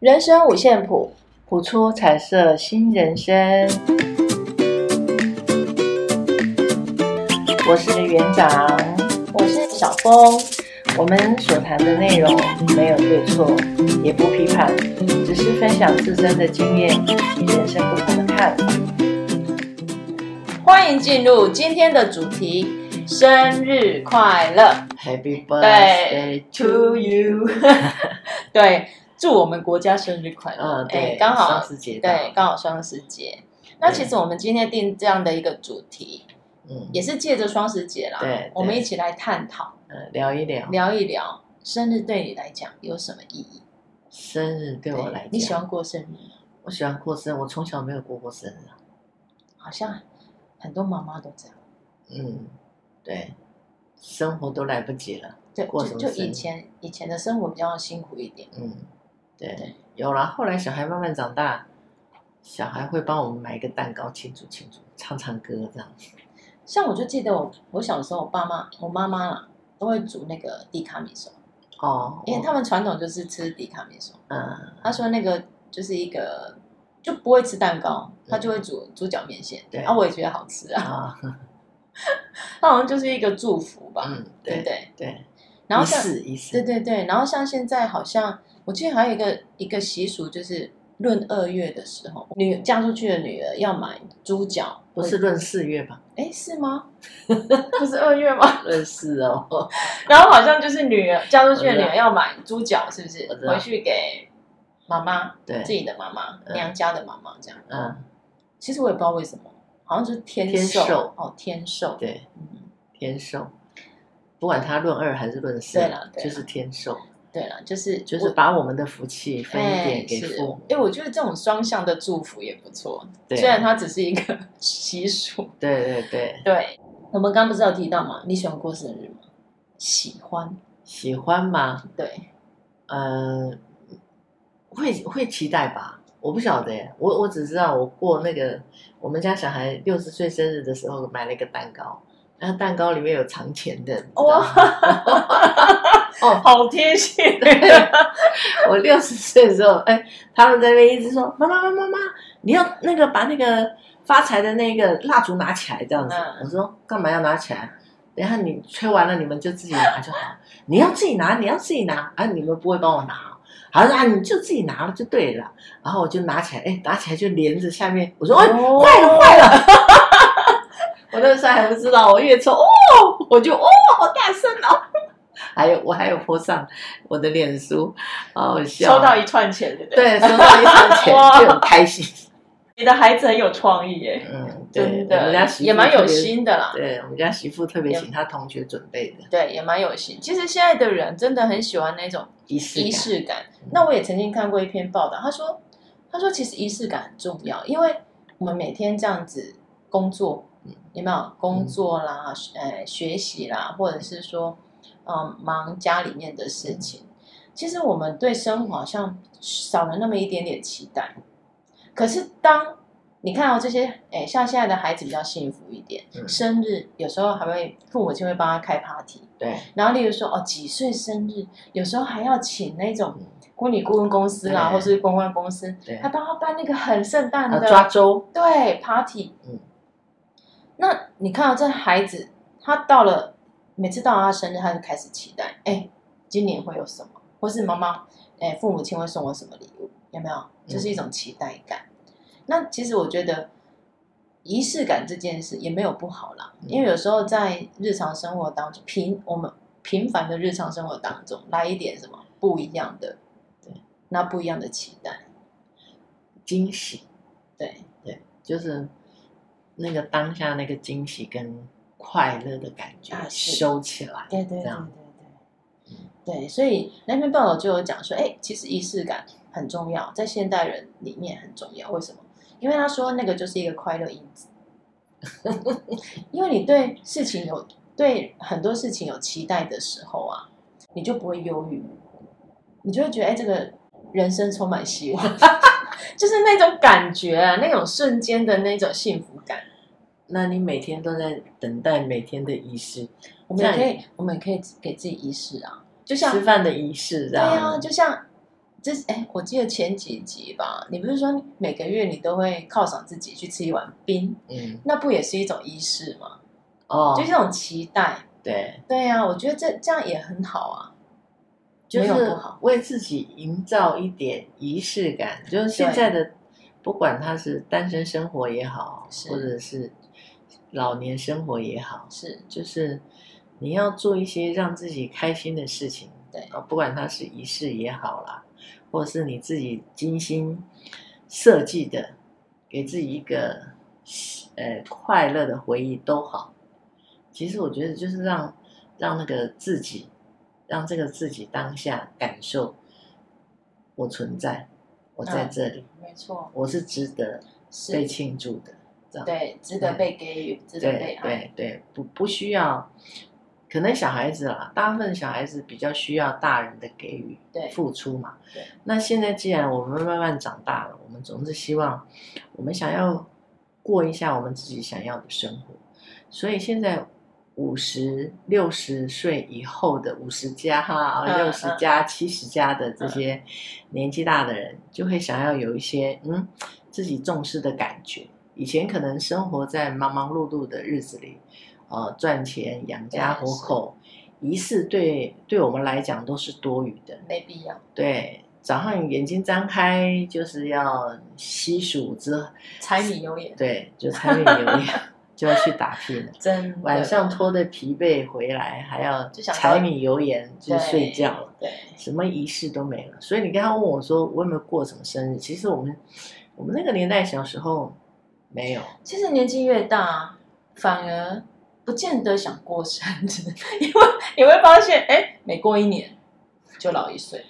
人生五线谱，谱出彩色新人生。我是园长，我是小峰。我们所谈的内容没有对错，也不批判，只是分享自身的经验与人生不同的看法。欢迎进入今天的主题：生日快乐，Happy birthday to you！对，祝我们国家生日快乐。嗯，对，刚好双十节，对，刚好双十节。那其实我们今天定这样的一个主题，嗯，也是借着双十节啦，对，我们一起来探讨。嗯，聊一聊，聊一聊，生日对你来讲有什么意义？生日对我来讲，你喜欢过生日吗？我喜欢过生日，我从小没有过过生日。好像很多妈妈都这样。嗯，对，生活都来不及了。对，过什么生日？就以前以前的生活比较辛苦一点。嗯，对，对有了。后来小孩慢慢长大，小孩会帮我们买一个蛋糕庆祝庆祝，唱唱歌这样。像我就记得我我小时候，我爸妈我妈妈啦。都会煮那个地卡米索哦，因为他们传统就是吃迪卡米索。嗯，他说那个就是一个就不会吃蛋糕，他就会煮猪脚面线。对，啊，我也觉得好吃啊。他好像就是一个祝福吧，嗯，对不对？对。然后像对对对，然后像现在好像我记得还有一个一个习俗就是。闰二月的时候，女嫁出去的女儿要买猪脚，不是闰四月吧？哎，是吗？不是二月吗？闰四哦。然后好像就是女儿嫁出去的女儿要买猪脚，是不是？回去给妈妈，对，自己的妈妈，娘家的妈妈这样。嗯。其实我也不知道为什么，好像就是天寿哦，天寿。对，嗯，天寿，不管他闰二还是闰四，对了，就是天寿。对了，就是就是把我们的福气分一点给父母。哎，我觉得这种双向的祝福也不错。对，虽然它只是一个 习俗。对对对对。我们刚刚不是有提到吗？你喜欢过生日吗？喜欢。喜欢吗？对。呃，会会期待吧？我不晓得耶，我我只知道我过那个我们家小孩六十岁生日的时候买了一个蛋糕。然后蛋糕里面有藏钱的哇，哦，好贴心！我六十岁的时候，哎，他们在那边一直说：“妈妈，妈妈，妈妈，你要那个把那个发财的那个蜡烛拿起来，这样子。嗯”我说：“干嘛要拿起来？等下你吹完了，你们就自己拿就好。你要自己拿，你要自己拿啊！你们不会帮我拿，好啊，你就自己拿了就对了。然后我就拿起来，哎，拿起来就连着下面。我说：“哎，坏了，坏了！”我那时候还不知道，我越抽哦，我就哦，好大声哦！还有我还有 po 上我的脸书，好好笑，收到一串钱，对不对？对，收到一串钱就很开心。你的孩子很有创意耶，嗯，真的，我们家媳妇也蛮有心的啦。对，我们家媳妇特别请他同学准备的，对，也蛮有心。其实现在的人真的很喜欢那种仪式仪式感。那我也曾经看过一篇报道，他说，他说其实仪式感很重要，因为我们每天这样子工作。有没有工作啦，呃、嗯，学习啦，或者是说，嗯，忙家里面的事情，其实我们对生活好像少了那么一点点期待。可是当你看到这些，哎，像现在的孩子比较幸福一点，嗯、生日有时候还会父母亲会帮他开 party，对。然后例如说，哦，几岁生日，有时候还要请那种婚礼顾问公司啦，或是公关公司，对，还帮他办那个很盛大的抓周，对，party，嗯。那你看到这孩子，他到了每次到了他生日，他就开始期待，哎，今年会有什么，或是妈妈，哎，父母亲会送我什么礼物，有没有？就是一种期待感。嗯、那其实我觉得仪式感这件事也没有不好啦，嗯、因为有时候在日常生活当中，平我们平凡的日常生活当中来一点什么不一样的，对，那不一样的期待，惊喜，对对，就是。那个当下那个惊喜跟快乐的感觉收起来，对对对对对，对，所以那篇报道就有讲说，哎，其实仪式感很重要，在现代人里面很重要。为什么？因为他说那个就是一个快乐因子，因为你对事情有对很多事情有期待的时候啊，你就不会忧郁，你就会觉得哎，这个人生充满希望，就是那种感觉啊，那种瞬间的那种幸福感。那你每天都在等待每天的仪式，我们也可以，我们也可以给自己仪式啊，就像吃饭的仪式，对啊，就像这哎，我记得前几集吧，你不是说每个月你都会犒赏自己去吃一碗冰？嗯，那不也是一种仪式吗？哦，就是那种期待。对对呀、啊，我觉得这这样也很好啊，就是为自己营造一点仪式感。就是现在的，不管他是单身生活也好，或者是老年生活也好，是就是你要做一些让自己开心的事情。对，不管它是仪式也好啦，或者是你自己精心设计的，给自己一个呃快乐的回忆都好。其实我觉得就是让让那个自己，让这个自己当下感受，我存在，我在这里，嗯、没错，我是值得被庆祝的，对，值得被给予，值得被爱，对对，对，不不需要。可能小孩子啦，大部分小孩子比较需要大人的给予、付出嘛。对。那现在既然我们慢慢长大了，我们总是希望，我们想要过一下我们自己想要的生活。所以现在五十六十岁以后的五十加哈，六十加七十加的这些年纪大的人，就会想要有一些嗯自己重视的感觉。以前可能生活在忙忙碌碌的日子里。呃，赚钱养家糊口，仪式对对我们来讲都是多余的，没必要。对，早上眼睛张开就是要洗漱之柴米油盐，对，就柴米油盐 就要去打拼了。真，晚上拖着疲惫回来，还要柴米油盐就睡觉了。对，什么仪式都没了。所以你刚刚问我说，我有没有过什么生日？其实我们我们那个年代小时候没有。其实年纪越大，反而。不见得想过生日，因为你会发现，哎，每过一年就老一岁。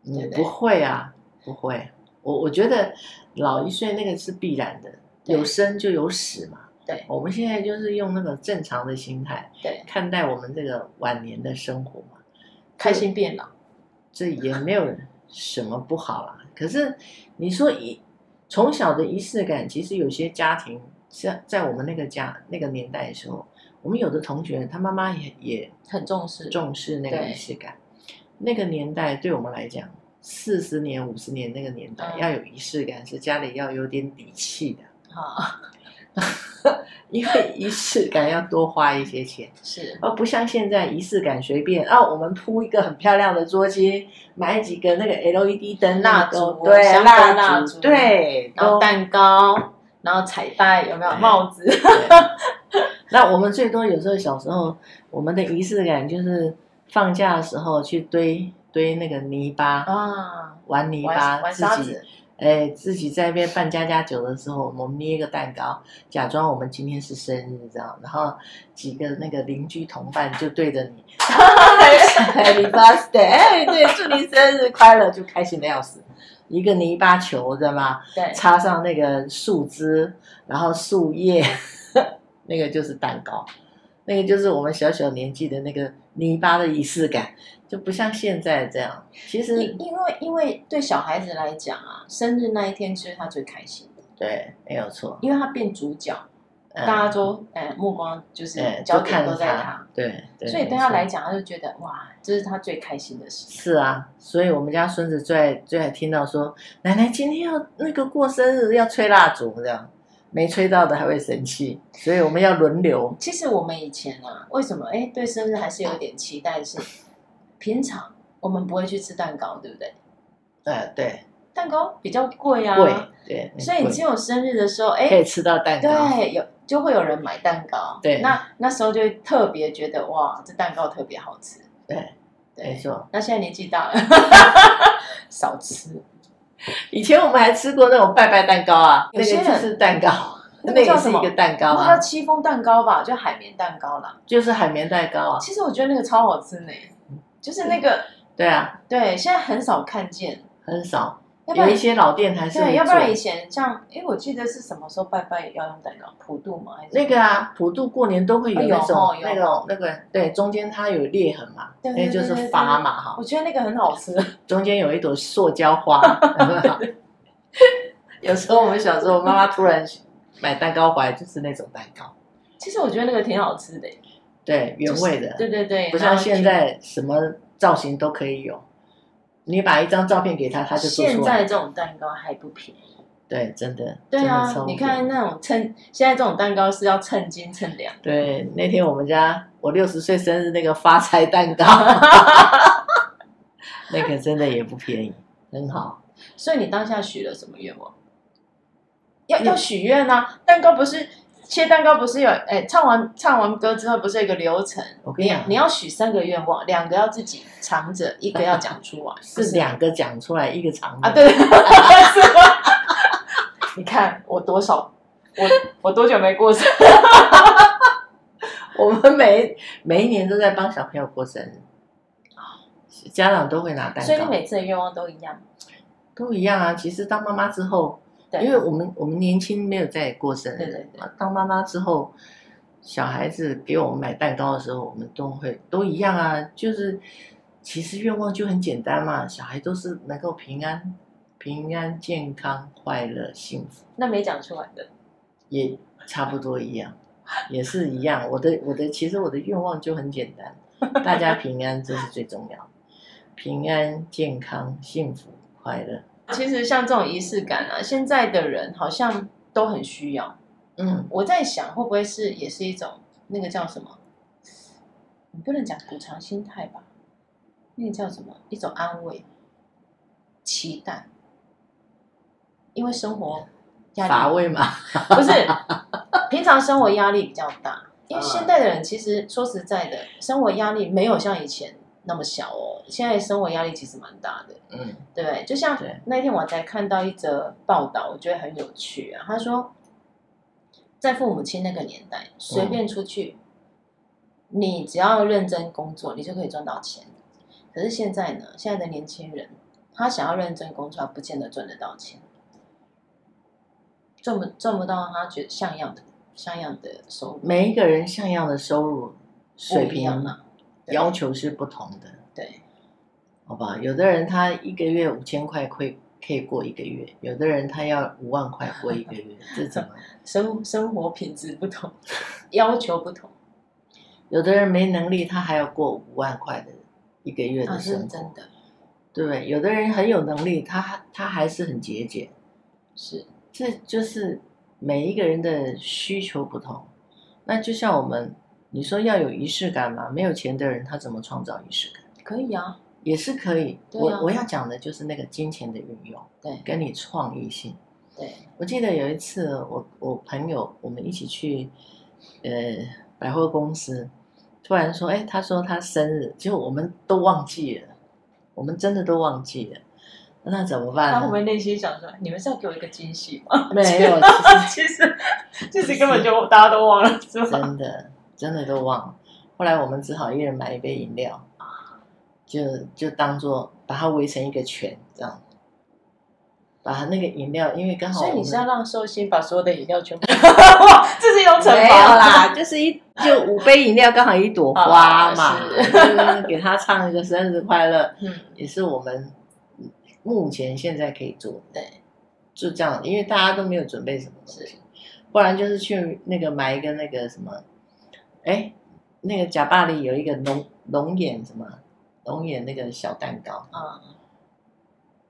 你不会啊，不会。我我觉得老一岁那个是必然的，有生就有死嘛。对，我们现在就是用那个正常的心态，对，看待我们这个晚年的生活嘛，开心变老，这也没有什么不好啦。可是你说以从小的仪式感，其实有些家庭。像在我们那个家那个年代的时候，我们有的同学他妈妈也也很重视重视那个仪式感。那个年代对我们来讲，四十年五十年那个年代、嗯、要有仪式感，是家里要有点底气的啊。因为仪式感要多花一些钱，是。而不像现在仪式感随便。啊，我们铺一个很漂亮的桌巾，买几个那个 LED 灯蜡烛，对蜡烛，对，然后蛋糕。然后彩带有没有？帽子？那我们最多有时候小时候，我们的仪式感就是放假的时候去堆堆那个泥巴啊，玩泥巴，自己哎自己在那边办家家酒的时候，我们捏一个蛋糕，假装我们今天是生日这样，然后几个那个邻居同伴就对着你，Happy Birthday，哎对，祝你生日快乐，就开心的要死。一个泥巴球，知道吗？对，插上那个树枝，然后树叶，那个就是蛋糕，那个就是我们小小年纪的那个泥巴的仪式感，就不像现在这样。其实，因为因为对小孩子来讲啊，生日那一天是他最开心的。对，没有错，因为他变主角。大家都哎，目光就是焦点都在他，对，所以对他来讲，他就觉得哇，这是他最开心的事。是啊，所以我们家孙子最爱最爱听到说，奶奶今天要那个过生日要吹蜡烛，这样没吹到的还会生气，所以我们要轮流。其实我们以前啊，为什么哎对生日还是有点期待？是平常我们不会去吃蛋糕，对不对？呃，对。蛋糕比较贵啊，贵，对，所以你只有生日的时候，哎，可以吃到蛋糕，对，有就会有人买蛋糕，对，那那时候就会特别觉得哇，这蛋糕特别好吃，对，没错。那现在年纪大了，少吃。以前我们还吃过那种拜拜蛋糕啊，那个就是蛋糕，那个是一个蛋糕啊，叫戚风蛋糕吧，就海绵蛋糕啦，就是海绵蛋糕啊。其实我觉得那个超好吃呢，就是那个，对啊，对，现在很少看见，很少。有一些老店还是对，要不然以前像，因为我记得是什么时候拜拜也要用蛋糕，普渡嘛还是？那个啊，普渡过年都会有那种那种那个，对，中间它有裂痕嘛，那就是发嘛哈。我觉得那个很好吃。中间有一朵塑胶花，有时候我们小时候妈妈突然买蛋糕回来就是那种蛋糕。其实我觉得那个挺好吃的，对，原味的，对对对，不像现在什么造型都可以有。你把一张照片给他，他就做出来。现在这种蛋糕还不便宜。对，真的。对啊，你看那种称，现在这种蛋糕是要称斤称两。对，那天我们家我六十岁生日那个发财蛋糕，那个真的也不便宜，很好。所以你当下许了什么愿望？要要许愿啊！蛋糕不是切蛋糕，不是有哎，唱完唱完歌之后不是有一个流程？我跟你讲，你要许三个愿望，两个要自己藏着，一个要讲出来。是两个讲出来，一个藏啊？对。你看我多少，我我多久没过生日？我们每每一年都在帮小朋友过生日，家长都会拿蛋糕。所以你每次的愿望都一样？都一样啊。其实当妈妈之后，对因为我们我们年轻没有在过生日，对对对。当妈妈之后，小孩子给我们买蛋糕的时候，我们都会都一样啊。就是其实愿望就很简单嘛，小孩都是能够平安。平安、健康、快乐、幸福，那没讲出来的，也差不多一样，也是一样。我的我的，其实我的愿望就很简单，大家平安这是最重要，平安、健康、幸福、快乐。其实像这种仪式感啊，现在的人好像都很需要。嗯，我在想会不会是也是一种那个叫什么？你不能讲补偿心态吧？那个叫什么？一种安慰、期待。因为生活压力乏味嘛，不是，平常生活压力比较大。因为现代的人其实说实在的，生活压力没有像以前那么小哦。现在生活压力其实蛮大的，嗯，对不对？就像那天我才看到一则报道，我觉得很有趣啊。他说，在父母亲那个年代，随便出去，嗯、你只要认真工作，你就可以赚到钱。可是现在呢，现在的年轻人，他想要认真工作，他不见得赚得到钱。赚不赚不到他觉得像样的像样的收入，每一个人像样的收入水平要求是不同的，对，好吧？有的人他一个月五千块可以可以过一个月，有的人他要五万块过一个月，这怎么？生生活品质不同，要求不同。有的人没能力，他还要过五万块的一个月的生活，啊、真的，对，有的人很有能力，他他还是很节俭，是。这就是每一个人的需求不同，那就像我们，你说要有仪式感吗？没有钱的人他怎么创造仪式感？可以啊，也是可以。啊、我我要讲的就是那个金钱的运用，对，跟你创意性。对，我记得有一次我，我我朋友我们一起去，呃，百货公司，突然说，哎，他说他生日，结果我们都忘记了，我们真的都忘记了。那怎么办？他会不会内心想说：“你们是要给我一个惊喜吗？”没有，其实其实根本就大家都忘了，是吧？真的真的都忘了。后来我们只好一人买一杯饮料，就就当做把它围成一个圈，这样。把它那个饮料，因为刚好，所以你是要让寿星把所有的饮料全部 哇，这是一种惩罚啦，就是一就五杯饮料刚好一朵花嘛，就是给他唱一个生日快乐，嗯，也是我们。目前现在可以做，对，就这样，因为大家都没有准备什么东西，是不然就是去那个买一个那个什么，哎，那个假巴黎有一个龙龙眼什么龙眼那个小蛋糕啊，嗯、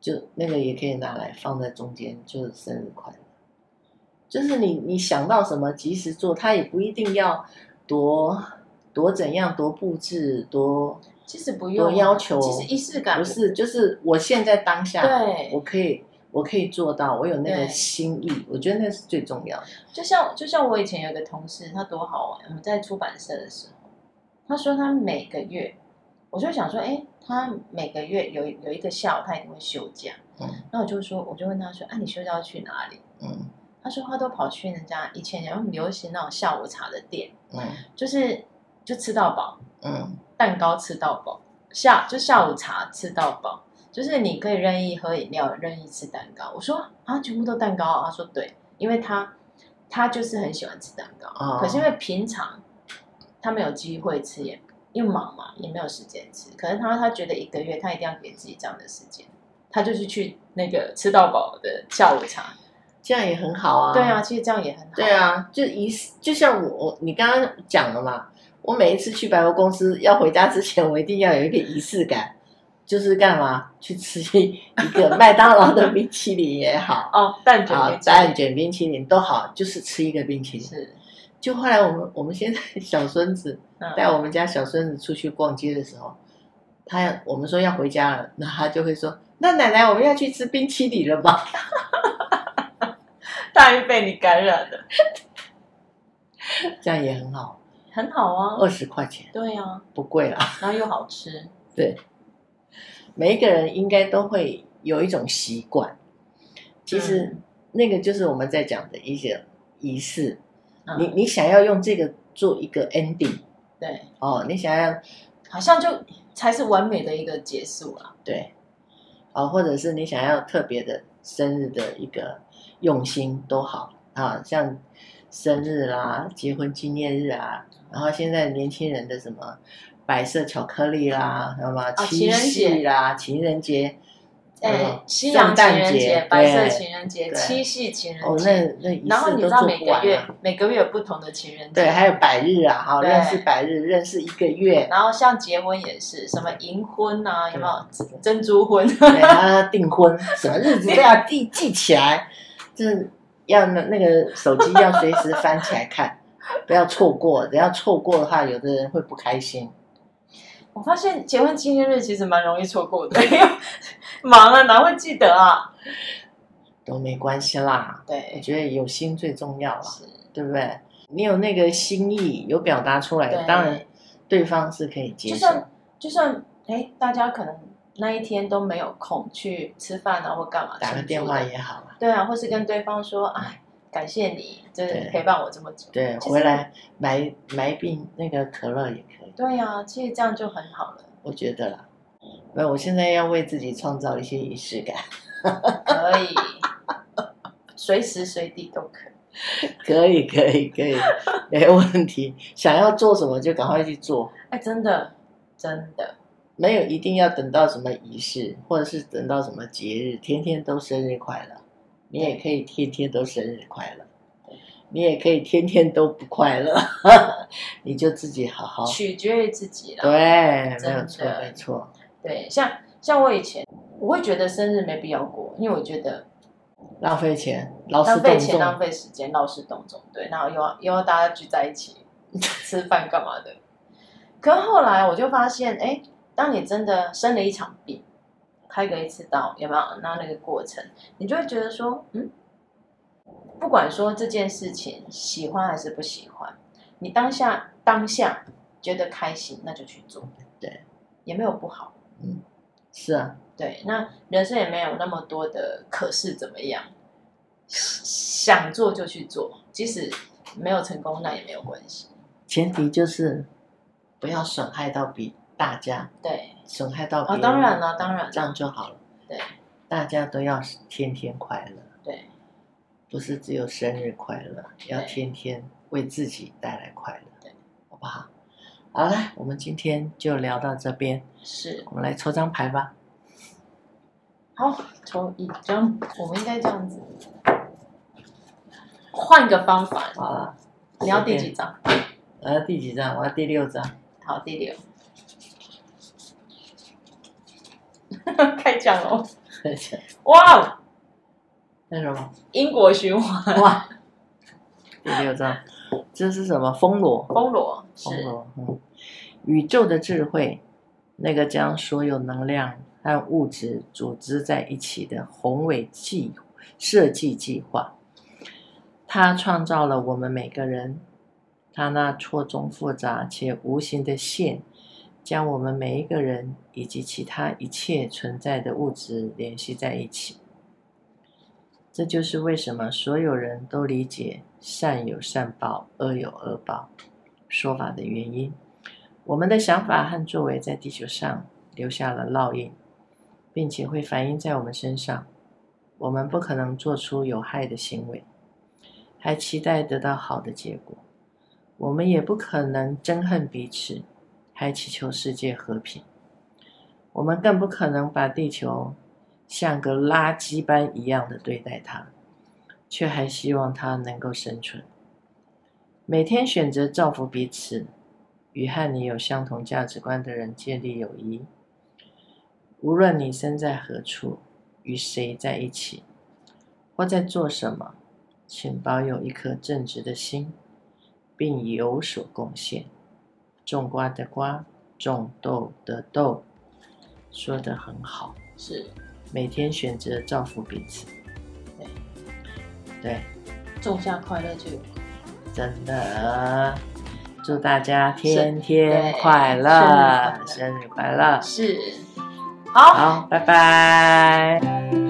就那个也可以拿来放在中间，就是生日快乐，就是你你想到什么及时做，它也不一定要多多怎样多布置多。其实不用要求，其实仪式感不是，就是我现在当下，对，我可以，我可以做到，我有那个心意，我觉得那是最重要的。就像就像我以前有一个同事，他多好玩。我们在出版社的时候，他说他每个月，我就想说，哎，他每个月有有一个下午，他一定会休假。嗯，那我就说，我就问他说，哎、啊，你休假要去哪里？嗯，他说他都跑去人家以前有很流行那种下午茶的店，嗯，就是就吃到饱，嗯。蛋糕吃到饱，下就下午茶吃到饱，就是你可以任意喝饮料，任意吃蛋糕。我说啊，全部都蛋糕啊？他说对，因为他他就是很喜欢吃蛋糕，哦、可是因为平常他没有机会吃，也又忙嘛，也没有时间吃。可是他他觉得一个月他一定要给自己这样的时间，他就是去那个吃到饱的下午茶，这样也很好啊。对啊，其实这样也很好。对啊，就一就像我你刚刚讲了嘛。我每一次去百货公司要回家之前，我一定要有一个仪式感，就是干嘛？去吃一个 麦当劳的冰淇淋也好，哦，蛋卷、蛋卷冰淇淋都好，就是吃一个冰淇淋。是。就后来我们我们现在小孙子带我们家小孙子出去逛街的时候，他要我们说要回家了，那他就会说：“那奶奶，我们要去吃冰淇淋了吧？” 大约被你感染了，这样也很好，很好啊，二十块钱，对呀、啊，不贵啦，然后又好吃，对，每一个人应该都会有一种习惯，其实那个就是我们在讲的一些仪式。你你想要用这个做一个 ending，对。哦，你想要好像就才是完美的一个结束啊，对，哦，或者是你想要特别的生日的一个用心都好。啊，像生日啦、结婚纪念日啊，然后现在年轻人的什么白色巧克力啦，什么？七夕啦，情人节。哎，西洋情人节、白色情人节、七夕情人节，哦，那那然后你知道每个月每个月有不同的情人节，对，还有百日啊，好，认识百日，认识一个月。然后像结婚也是，什么银婚啊，有没有珍珠婚？对，他订婚，什么日子都要记记起来，就是要那那个手机要随时翻起来看，不要错过，只要错过的话，有的人会不开心。我发现结婚纪念日其实蛮容易错过的，忙啊哪会记得啊？都没关系啦。对，我觉得有心最重要了，对不对？你有那个心意，有表达出来，当然对方是可以接受。就算就算哎，大家可能那一天都没有空去吃饭啊，或干嘛，打个电话也好啊。对啊，或是跟对方说，哎。感谢你，真的陪伴我这么久。对，回来买买一瓶那个可乐也可以。对呀、啊，其实这样就很好了。我觉得啦，那我现在要为自己创造一些仪式感。可以，随时随地都可以。可以，可以，可以，没问题。想要做什么就赶快去做。哎，真的，真的，没有一定要等到什么仪式，或者是等到什么节日，天天都生日快乐。你也可以天天都生日快乐，你也可以天天都不快乐，你就自己好好。取决于自己了。对，没有错，没错。对，像像我以前，我会觉得生日没必要过，因为我觉得浪费钱，劳浪费钱，浪费时间，劳师动众。对，然后又要又要大家聚在一起 吃饭干嘛的。可是后来我就发现，哎，当你真的生了一场病。开个一次刀有没有？那那个过程，你就会觉得说，嗯，不管说这件事情喜欢还是不喜欢，你当下当下觉得开心，那就去做，对，也没有不好，嗯，是啊，对，那人生也没有那么多的可是怎么样，想做就去做，即使没有成功，那也没有关系，前提就是不要损害到比。大家对损害到别人，哦，当然了，当然这样就好了。对，大家都要天天快乐。对，不是只有生日快乐，要天天为自己带来快乐。对，好不好？好了，我们今天就聊到这边。是，我们来抽张牌吧。好，抽一张。我们应该这样子，换个方法。好了，你要第几张？我要第几张？我要第六张。好，第六。开奖哦！哇，那什么？因果循环哇！第六章，这是什么？风罗。风罗，风罗。嗯，宇宙的智慧，那个将所有能量和物质组织在一起的宏伟计设计计划，它创造了我们每个人，它那错综复杂且无形的线。将我们每一个人以及其他一切存在的物质联系在一起，这就是为什么所有人都理解善有善报、恶有恶报说法的原因。我们的想法和作为在地球上留下了烙印，并且会反映在我们身上。我们不可能做出有害的行为，还期待得到好的结果。我们也不可能憎恨彼此。还祈求世界和平，我们更不可能把地球像个垃圾般一样的对待它，却还希望它能够生存。每天选择造福彼此，与和你有相同价值观的人建立友谊，无论你身在何处，与谁在一起，或在做什么，请保有一颗正直的心，并有所贡献。种瓜的瓜，种豆的豆，说得很好。是，每天选择造福彼此。对，对，种下快乐就有。真的，祝大家天天快乐，生日快乐！是，好，好，拜拜。